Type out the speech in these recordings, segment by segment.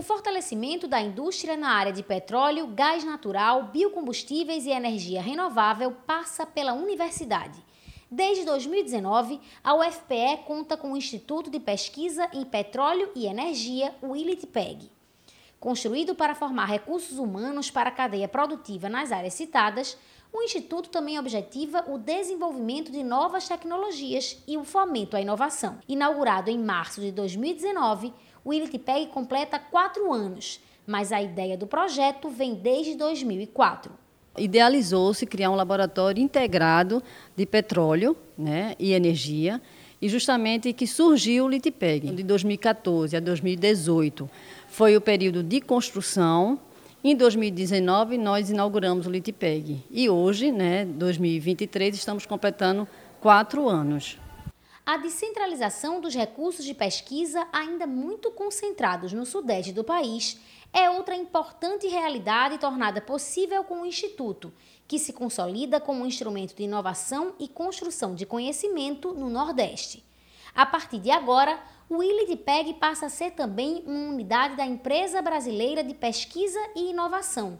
O fortalecimento da indústria na área de petróleo, gás natural, biocombustíveis e energia renovável passa pela universidade. Desde 2019, a UFPE conta com o Instituto de Pesquisa em Petróleo e Energia, o ILITPEG. Construído para formar recursos humanos para a cadeia produtiva nas áreas citadas, o Instituto também objetiva o desenvolvimento de novas tecnologias e o fomento à inovação. Inaugurado em março de 2019, o ILITPEG completa quatro anos, mas a ideia do projeto vem desde 2004. Idealizou-se criar um laboratório integrado de petróleo né, e energia, e justamente que surgiu o LITPEG, de 2014 a 2018. Foi o período de construção. Em 2019, nós inauguramos o LITPEG. E hoje, né, 2023, estamos completando quatro anos a descentralização dos recursos de pesquisa, ainda muito concentrados no sudeste do país, é outra importante realidade tornada possível com o Instituto, que se consolida como um instrumento de inovação e construção de conhecimento no Nordeste. A partir de agora, o ILIDPEG passa a ser também uma unidade da Empresa Brasileira de Pesquisa e Inovação,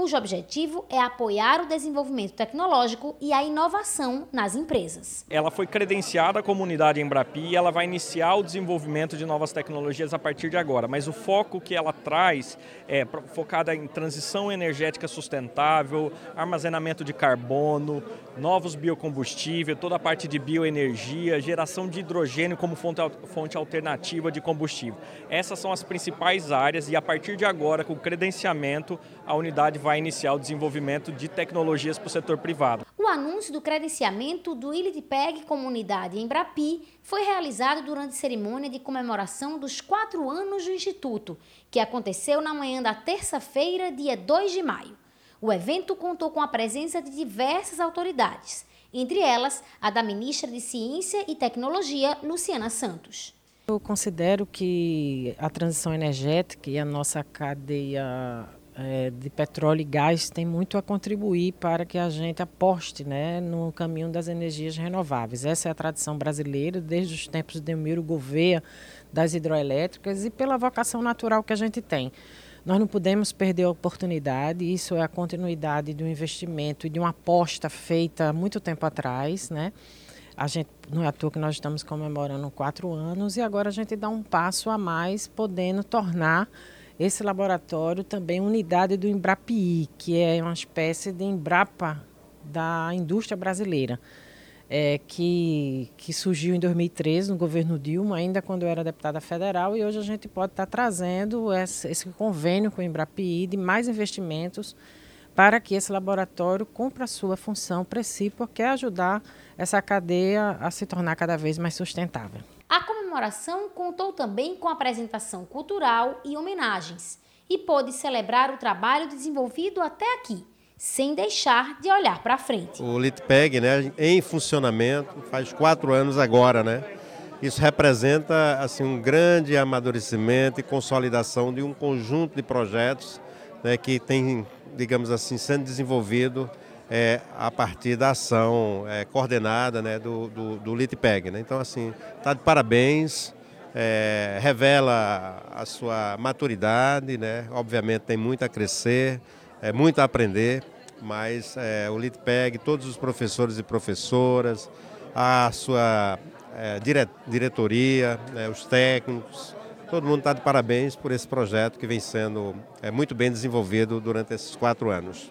cujo objetivo é apoiar o desenvolvimento tecnológico e a inovação nas empresas. Ela foi credenciada como unidade Embrapi e ela vai iniciar o desenvolvimento de novas tecnologias a partir de agora, mas o foco que ela traz é focada em transição energética sustentável, armazenamento de carbono, novos biocombustíveis, toda a parte de bioenergia, geração de hidrogênio como fonte alternativa de combustível. Essas são as principais áreas e a partir de agora, com o credenciamento, a unidade vai iniciar o desenvolvimento de tecnologias para o setor privado. O anúncio do credenciamento do ILIDPEG Comunidade em Brapi foi realizado durante a cerimônia de comemoração dos quatro anos do Instituto, que aconteceu na manhã da terça-feira, dia 2 de maio. O evento contou com a presença de diversas autoridades, entre elas a da ministra de Ciência e Tecnologia, Luciana Santos. Eu considero que a transição energética e a nossa cadeia é, de petróleo e gás tem muito a contribuir para que a gente aposte né, no caminho das energias renováveis. Essa é a tradição brasileira, desde os tempos de Demiro Gouveia, das hidroelétricas e pela vocação natural que a gente tem. Nós não podemos perder a oportunidade, isso é a continuidade de um investimento e de uma aposta feita há muito tempo atrás, né? A gente, não é à toa que nós estamos comemorando quatro anos e agora a gente dá um passo a mais, podendo tornar esse laboratório também unidade do Embrapi, que é uma espécie de Embrapa da indústria brasileira, é, que, que surgiu em 2013 no governo Dilma, ainda quando eu era deputada federal, e hoje a gente pode estar trazendo esse, esse convênio com o Embrapi de mais investimentos para que esse laboratório cumpra a sua função principal, que é ajudar essa cadeia a se tornar cada vez mais sustentável. A comemoração contou também com apresentação cultural e homenagens e pôde celebrar o trabalho desenvolvido até aqui, sem deixar de olhar para frente. O Litpeg, né, em funcionamento, faz quatro anos agora, né? Isso representa assim um grande amadurecimento e consolidação de um conjunto de projetos né, que tem, digamos assim, sendo desenvolvido é, a partir da ação é, coordenada né, do, do, do Litpeg. Né? Então, assim, está de parabéns, é, revela a sua maturidade, né? obviamente tem muito a crescer, é, muito a aprender, mas é, o Litpeg, todos os professores e professoras, a sua é, dire, diretoria, né, os técnicos, todo mundo está de parabéns por esse projeto que vem sendo é, muito bem desenvolvido durante esses quatro anos.